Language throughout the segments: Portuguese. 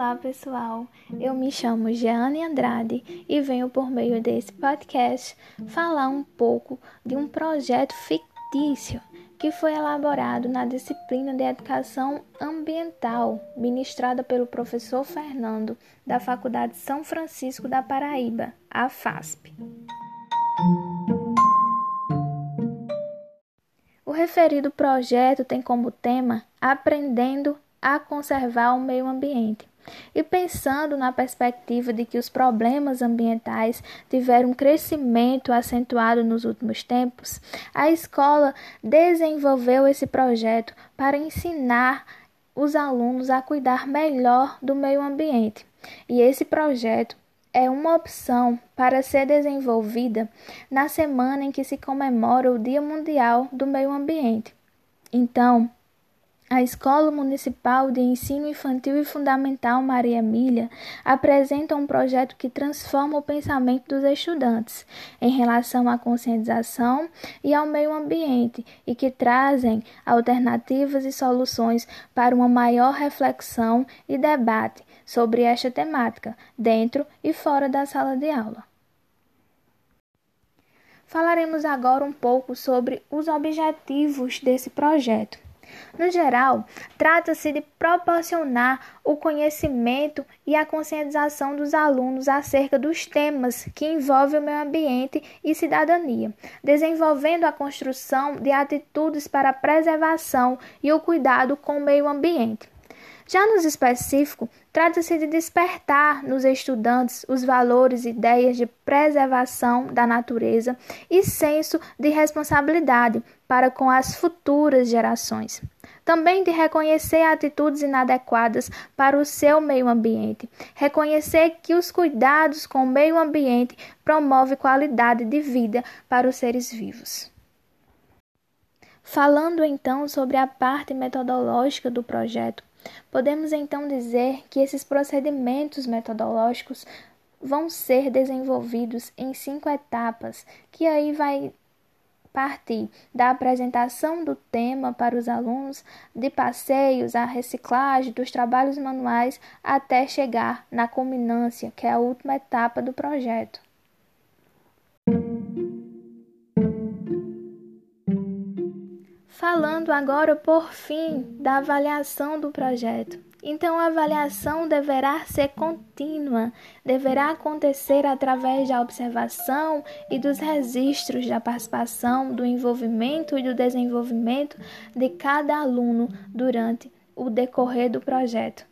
Olá, pessoal. Eu me chamo Jeane Andrade e venho por meio desse podcast falar um pouco de um projeto fictício que foi elaborado na disciplina de Educação Ambiental, ministrada pelo professor Fernando, da Faculdade São Francisco da Paraíba, a FASP. O referido projeto tem como tema Aprendendo a conservar o meio ambiente. E pensando na perspectiva de que os problemas ambientais tiveram um crescimento acentuado nos últimos tempos, a escola desenvolveu esse projeto para ensinar os alunos a cuidar melhor do meio ambiente. E esse projeto é uma opção para ser desenvolvida na semana em que se comemora o Dia Mundial do Meio Ambiente. Então, a Escola Municipal de Ensino Infantil e Fundamental Maria Emília apresenta um projeto que transforma o pensamento dos estudantes em relação à conscientização e ao meio ambiente e que trazem alternativas e soluções para uma maior reflexão e debate sobre esta temática, dentro e fora da sala de aula. Falaremos agora um pouco sobre os objetivos desse projeto. No geral, trata-se de proporcionar o conhecimento e a conscientização dos alunos acerca dos temas que envolvem o meio ambiente e cidadania, desenvolvendo a construção de atitudes para a preservação e o cuidado com o meio ambiente. Já nos específico, trata-se de despertar nos estudantes os valores e ideias de preservação da natureza e senso de responsabilidade para com as futuras gerações. Também de reconhecer atitudes inadequadas para o seu meio ambiente. Reconhecer que os cuidados com o meio ambiente promovem qualidade de vida para os seres vivos. Falando então sobre a parte metodológica do projeto, Podemos então dizer que esses procedimentos metodológicos vão ser desenvolvidos em cinco etapas, que aí vai partir da apresentação do tema para os alunos, de passeios, a reciclagem, dos trabalhos manuais, até chegar na culminância, que é a última etapa do projeto. Falando agora, por fim, da avaliação do projeto. Então, a avaliação deverá ser contínua, deverá acontecer através da observação e dos registros da participação, do envolvimento e do desenvolvimento de cada aluno durante o decorrer do projeto.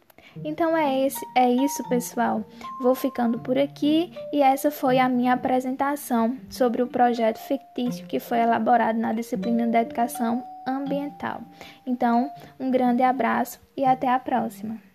Então é esse, é isso, pessoal. Vou ficando por aqui e essa foi a minha apresentação sobre o projeto fictício que foi elaborado na disciplina de educação ambiental. Então, um grande abraço e até a próxima.